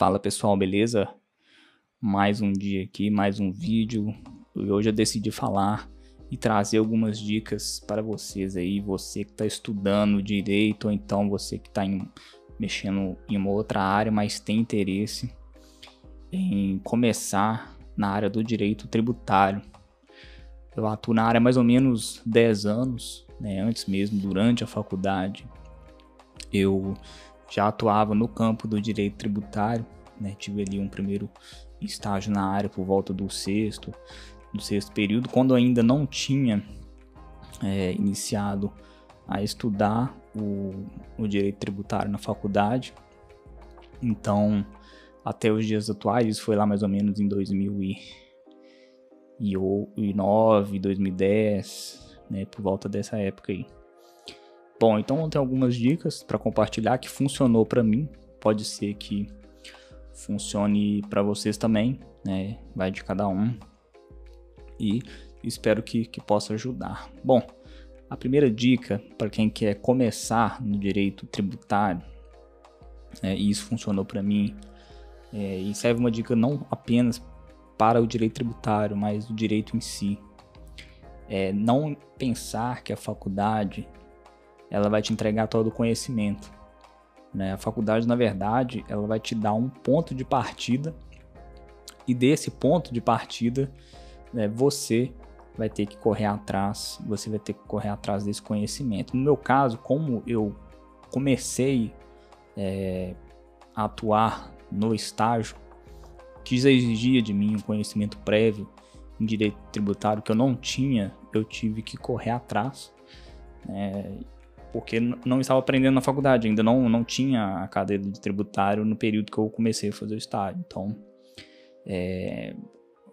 Fala pessoal, beleza? Mais um dia aqui, mais um vídeo. E hoje eu decidi falar e trazer algumas dicas para vocês aí, você que está estudando direito ou então você que está mexendo em uma outra área, mas tem interesse em começar na área do direito tributário. Eu atuo na área há mais ou menos 10 anos, né, antes mesmo, durante a faculdade. Eu já atuava no campo do direito tributário, né? tive ali um primeiro estágio na área por volta do sexto, do sexto período, quando ainda não tinha é, iniciado a estudar o, o direito tributário na faculdade. Então, até os dias atuais, isso foi lá mais ou menos em 2009, 2010, né, por volta dessa época aí. Bom, então tem algumas dicas para compartilhar que funcionou para mim. Pode ser que funcione para vocês também, né? Vai de cada um. E espero que, que possa ajudar. Bom, a primeira dica para quem quer começar no direito tributário, né, e isso funcionou para mim, é, e serve uma dica não apenas para o direito tributário, mas o direito em si. É não pensar que a faculdade ela vai te entregar todo o conhecimento. Né? A faculdade, na verdade, ela vai te dar um ponto de partida e desse ponto de partida, né, você vai ter que correr atrás, você vai ter que correr atrás desse conhecimento. No meu caso, como eu comecei é, a atuar no estágio, que exigia de mim um conhecimento prévio em direito tributário que eu não tinha, eu tive que correr atrás. É, porque não estava aprendendo na faculdade, ainda não, não tinha a cadeira de tributário no período que eu comecei a fazer o estágio. Então, é,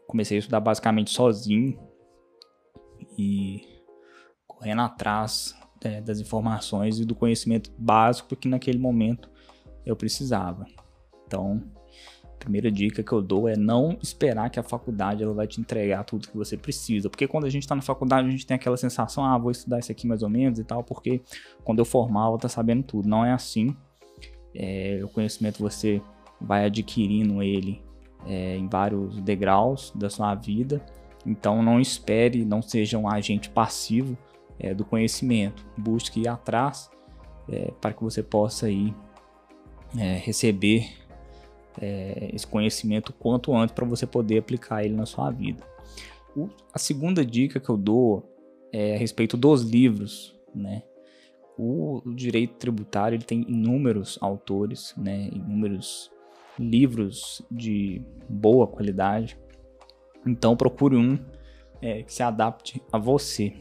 comecei a estudar basicamente sozinho e correndo atrás é, das informações e do conhecimento básico que naquele momento eu precisava. Então, primeira dica que eu dou é não esperar que a faculdade ela vai te entregar tudo que você precisa. Porque quando a gente está na faculdade, a gente tem aquela sensação, ah, vou estudar isso aqui mais ou menos e tal, porque quando eu formar, eu vou estar tá sabendo tudo. Não é assim. É, o conhecimento você vai adquirindo ele é, em vários degraus da sua vida. Então não espere, não seja um agente passivo é, do conhecimento. Busque ir atrás é, para que você possa ir é, receber é, esse conhecimento quanto antes para você poder aplicar ele na sua vida. O, a segunda dica que eu dou é a respeito dos livros, né? O, o direito tributário ele tem inúmeros autores, né? Inúmeros livros de boa qualidade. Então procure um é, que se adapte a você.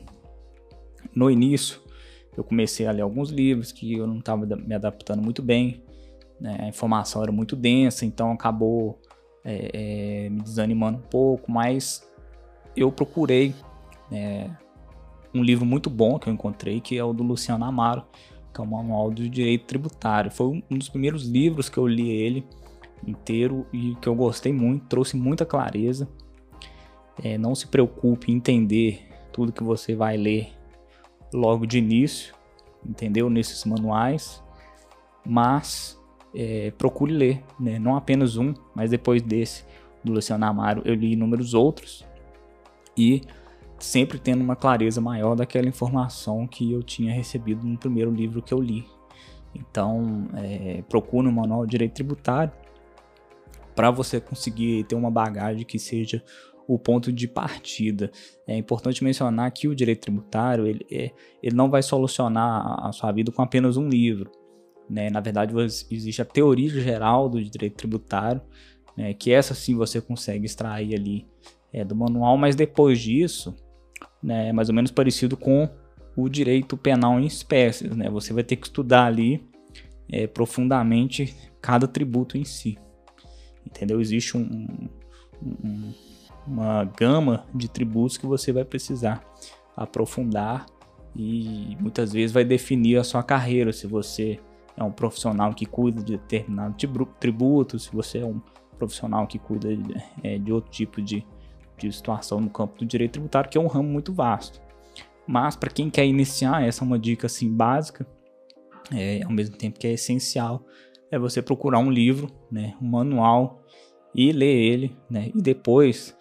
No início, eu comecei a ler alguns livros que eu não estava me adaptando muito bem né? a informação era muito densa, então acabou é, é, me desanimando um pouco, mas eu procurei é, um livro muito bom que eu encontrei, que é o do Luciano Amaro, que é o Manual do Direito Tributário. Foi um dos primeiros livros que eu li ele inteiro e que eu gostei muito, trouxe muita clareza. É, não se preocupe em entender tudo que você vai ler logo de início, entendeu? Nesses manuais, mas é, procure ler, né? não apenas um, mas depois desse do Luciano Amaro eu li inúmeros outros e sempre tendo uma clareza maior daquela informação que eu tinha recebido no primeiro livro que eu li. Então, é, procure um manual de direito tributário para você conseguir ter uma bagagem que seja o ponto de partida. É importante mencionar que o direito tributário ele, é, ele não vai solucionar a sua vida com apenas um livro. Né? Na verdade, existe a teoria geral do direito tributário, né? que essa sim você consegue extrair ali é, do manual, mas depois disso, né, é mais ou menos parecido com o direito penal em espécies. Né? Você vai ter que estudar ali é, profundamente cada tributo em si. Entendeu? Existe um, um, uma gama de tributos que você vai precisar aprofundar e muitas vezes vai definir a sua carreira, se você é um profissional que cuida de determinado tributo, se você é um profissional que cuida de, é, de outro tipo de, de situação no campo do direito tributário, que é um ramo muito vasto. Mas para quem quer iniciar, essa é uma dica assim básica, é, ao mesmo tempo que é essencial é você procurar um livro, né, um manual e ler ele, né, e depois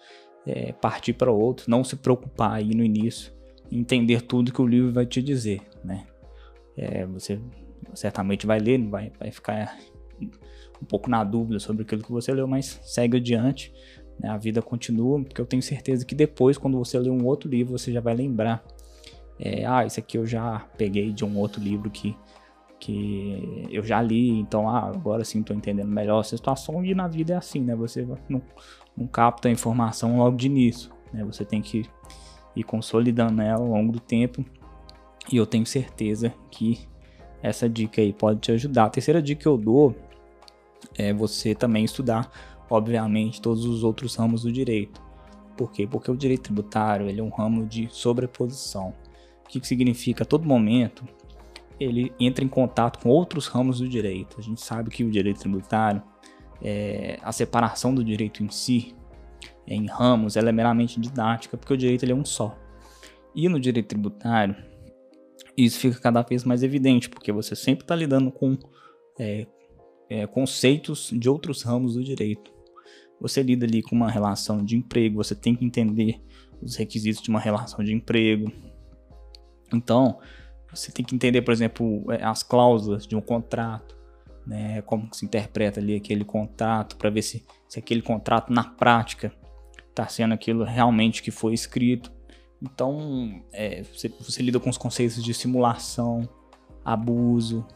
é, partir para outro, não se preocupar aí no início, entender tudo que o livro vai te dizer, né. É, você certamente vai ler, vai, vai ficar um pouco na dúvida sobre aquilo que você leu, mas segue adiante, né, a vida continua, porque eu tenho certeza que depois, quando você ler um outro livro, você já vai lembrar, é, ah, isso aqui eu já peguei de um outro livro que que eu já li, então ah, agora sim estou entendendo melhor a situação e na vida é assim, né? Você não, não capta a informação logo de início, né? Você tem que ir consolidando ela ao longo do tempo e eu tenho certeza que essa dica aí pode te ajudar. A terceira dica que eu dou é você também estudar, obviamente, todos os outros ramos do direito. Por quê? Porque o direito tributário ele é um ramo de sobreposição. O que, que significa? A todo momento ele entra em contato com outros ramos do direito. A gente sabe que o direito tributário, é, a separação do direito em si, em ramos, ela é meramente didática, porque o direito ele é um só. E no direito tributário, isso fica cada vez mais evidente, porque você sempre está lidando com é, é, conceitos de outros ramos do direito. Você lida ali com uma relação de emprego, você tem que entender os requisitos de uma relação de emprego. Então, você tem que entender, por exemplo, é, as cláusulas de um contrato, né? Como se interpreta ali aquele contrato para ver se, se aquele contrato na prática está sendo aquilo realmente que foi escrito. Então, é, você, você, lida com os conceitos de simulação, abuso,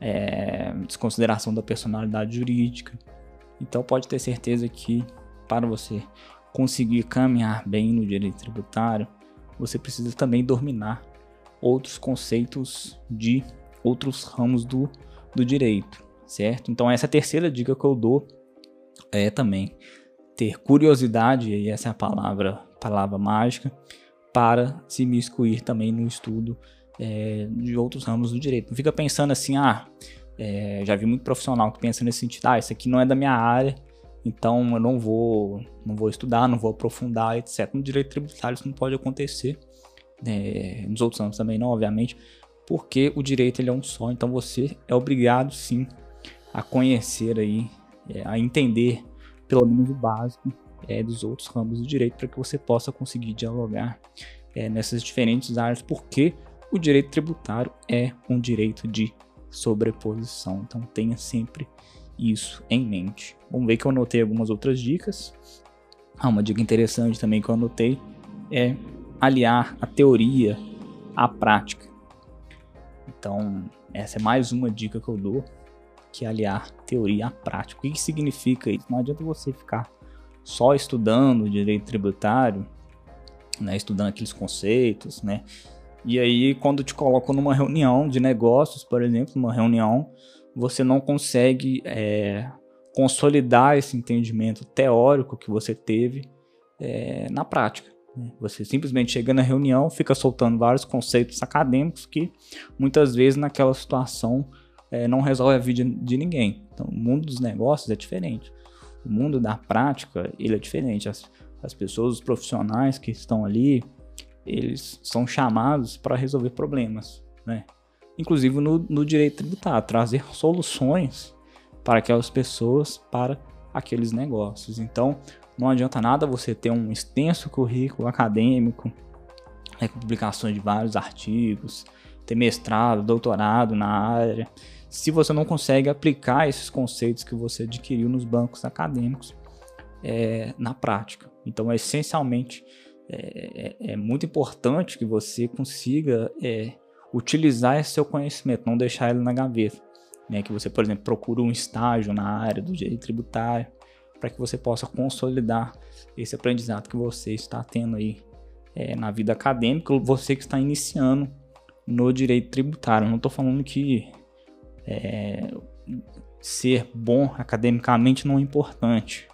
é, desconsideração da personalidade jurídica. Então, pode ter certeza que para você conseguir caminhar bem no direito tributário, você precisa também dominar outros conceitos de outros ramos do, do direito, certo? Então essa é a terceira dica que eu dou é também ter curiosidade, e essa é a palavra, palavra mágica, para se miscuir também no estudo é, de outros ramos do direito. Não fica pensando assim, ah, é, já vi muito profissional que pensa nesse sentido, ah, isso aqui não é da minha área, então eu não vou, não vou estudar, não vou aprofundar, etc. No direito tributário isso não pode acontecer é, nos outros anos também não, obviamente, porque o direito ele é um só, então você é obrigado sim a conhecer aí, é, a entender pelo menos o básico é, dos outros ramos do direito para que você possa conseguir dialogar é, nessas diferentes áreas, porque o direito tributário é um direito de sobreposição, então tenha sempre isso em mente. Vamos ver que eu anotei algumas outras dicas. Ah, uma dica interessante também que eu anotei é aliar a teoria à prática. Então, essa é mais uma dica que eu dou, que é aliar teoria à prática. O que, que significa isso? Não adianta você ficar só estudando direito tributário, né, estudando aqueles conceitos, né? E aí, quando te colocam numa reunião de negócios, por exemplo, numa reunião, você não consegue é, consolidar esse entendimento teórico que você teve é, na prática. Né? Você simplesmente chega na reunião, fica soltando vários conceitos acadêmicos que muitas vezes naquela situação é, não resolve a vida de ninguém. Então, o mundo dos negócios é diferente. O mundo da prática ele é diferente. As, as pessoas, os profissionais que estão ali, eles são chamados para resolver problemas, né? Inclusive no, no direito tributário, trazer soluções para aquelas pessoas, para aqueles negócios. Então, não adianta nada você ter um extenso currículo acadêmico, né, com publicações de vários artigos, ter mestrado, doutorado na área, se você não consegue aplicar esses conceitos que você adquiriu nos bancos acadêmicos é, na prática. Então, é essencialmente, é, é, é muito importante que você consiga é, utilizar esse seu conhecimento, não deixar ele na gaveta. Né? Que você, por exemplo, procure um estágio na área do direito tributário, para que você possa consolidar esse aprendizado que você está tendo aí é, na vida acadêmica, você que está iniciando no direito tributário. Não estou falando que é, ser bom academicamente não é importante.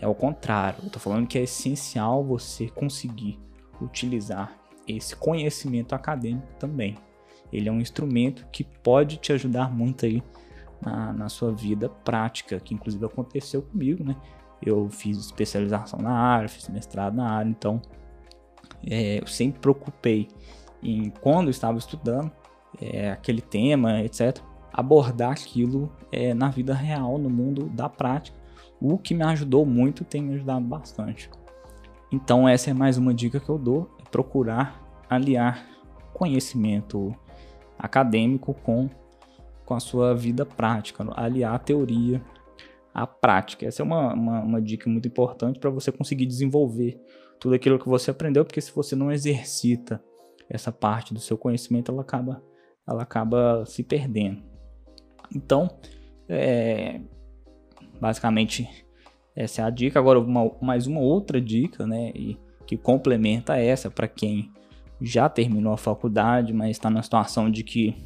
É o contrário. Eu estou falando que é essencial você conseguir utilizar esse conhecimento acadêmico também. Ele é um instrumento que pode te ajudar muito aí na, na sua vida prática, que inclusive aconteceu comigo, né? Eu fiz especialização na área, fiz mestrado na área, então é, eu sempre preocupei em quando eu estava estudando é, aquele tema, etc., abordar aquilo é, na vida real, no mundo da prática. O que me ajudou muito tem me ajudado bastante. Então essa é mais uma dica que eu dou, é procurar aliar conhecimento acadêmico com, com a sua vida prática, aliar a teoria à prática. Essa é uma, uma, uma dica muito importante para você conseguir desenvolver tudo aquilo que você aprendeu, porque se você não exercita essa parte do seu conhecimento, ela acaba, ela acaba se perdendo. Então, é, basicamente, essa é a dica. Agora, uma, mais uma outra dica, né, e que complementa essa para quem já terminou a faculdade, mas está na situação de que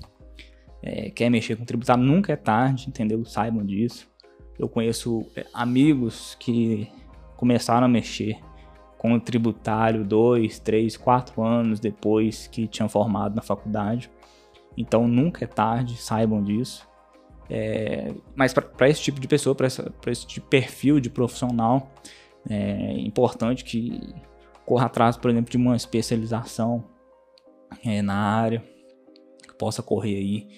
é, quer mexer com tributário, nunca é tarde, entendeu? Saibam disso. Eu conheço é, amigos que começaram a mexer com o tributário dois, três, quatro anos depois que tinham formado na faculdade. Então nunca é tarde, saibam disso. É, mas para esse tipo de pessoa, para esse tipo de perfil de profissional, é importante que corra atrás, por exemplo, de uma especialização é, na área, que possa correr aí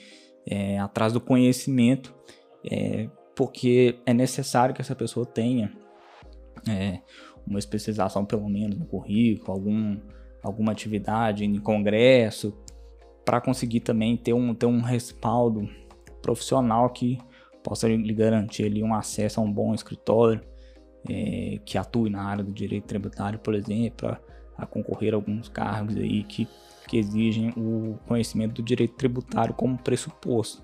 é, atrás do conhecimento, é, porque é necessário que essa pessoa tenha é, uma especialização pelo menos no currículo, algum, alguma atividade em congresso, para conseguir também ter um, ter um respaldo profissional que possa lhe garantir ali um acesso a um bom escritório é, que atue na área do direito tributário, por exemplo, a, a concorrer a alguns cargos aí que, que exigem o conhecimento do direito tributário como pressuposto.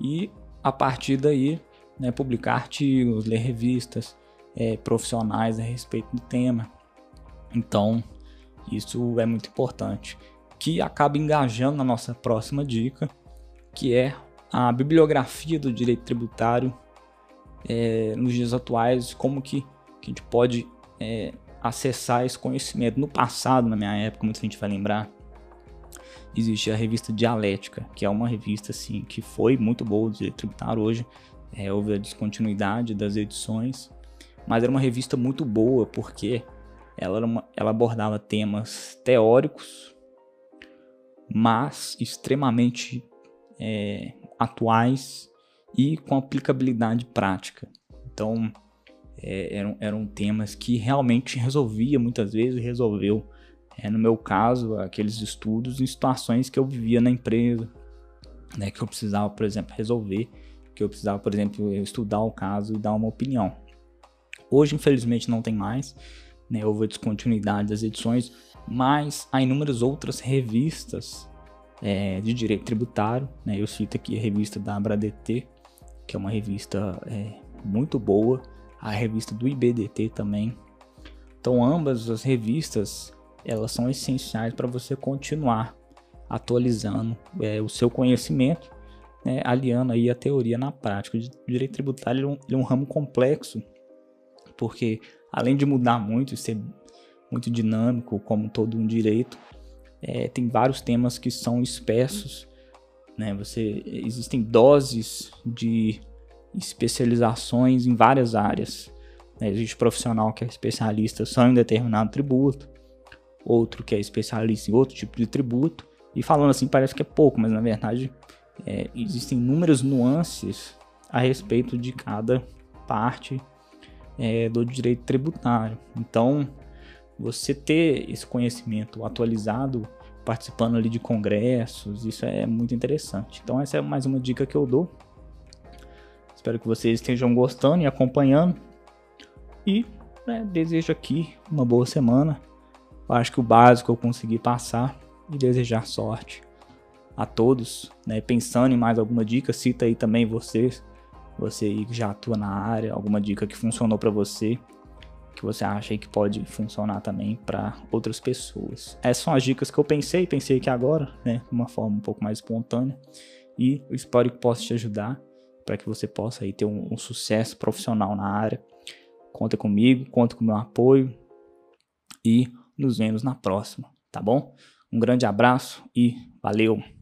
E a partir daí, né, publicar artigos, ler revistas é, profissionais a respeito do tema. Então, isso é muito importante. Que acaba engajando na nossa próxima dica, que é a bibliografia do direito tributário é, nos dias atuais, como que, que a gente pode é, acessar esse conhecimento. No passado, na minha época, muita gente vai lembrar, existia a revista Dialética, que é uma revista assim que foi muito boa do direito tributário. Hoje é, houve a descontinuidade das edições, mas era uma revista muito boa porque ela, uma, ela abordava temas teóricos, mas extremamente é, atuais e com aplicabilidade prática. Então, é, eram, eram temas que realmente resolvia muitas vezes, resolveu, é, no meu caso, aqueles estudos em situações que eu vivia na empresa, né, que eu precisava, por exemplo, resolver, que eu precisava, por exemplo, estudar o caso e dar uma opinião. Hoje, infelizmente, não tem mais, né, houve descontinuidade das edições, mas há inúmeras outras revistas é, de direito tributário. Né? Eu cito aqui a revista da AbraDT, que é uma revista é, muito boa, a revista do IBDT também. Então, ambas as revistas elas são essenciais para você continuar atualizando é, o seu conhecimento, né, aliando aí a teoria na prática. O direito tributário é um, é um ramo complexo, porque além de mudar muito e ser muito dinâmico, como todo um direito, é, tem vários temas que são espessos, né? Você existem doses de especializações em várias áreas. Né? Existe profissional que é especialista só em determinado tributo, outro que é especialista em outro tipo de tributo. E falando assim parece que é pouco, mas na verdade é, existem inúmeras nuances a respeito de cada parte é, do direito tributário. Então você ter esse conhecimento atualizado, participando ali de congressos, isso é muito interessante. Então essa é mais uma dica que eu dou. Espero que vocês estejam gostando e acompanhando. E né, desejo aqui uma boa semana. Eu acho que o básico eu consegui passar e desejar sorte a todos. Né? Pensando em mais alguma dica, cita aí também vocês, você aí que já atua na área, alguma dica que funcionou para você que você acha que pode funcionar também para outras pessoas. Essas são as dicas que eu pensei, pensei aqui agora, né, de uma forma um pouco mais espontânea, e eu espero que possa te ajudar para que você possa aí ter um, um sucesso profissional na área. Conta comigo, conta com o meu apoio e nos vemos na próxima, tá bom? Um grande abraço e valeu!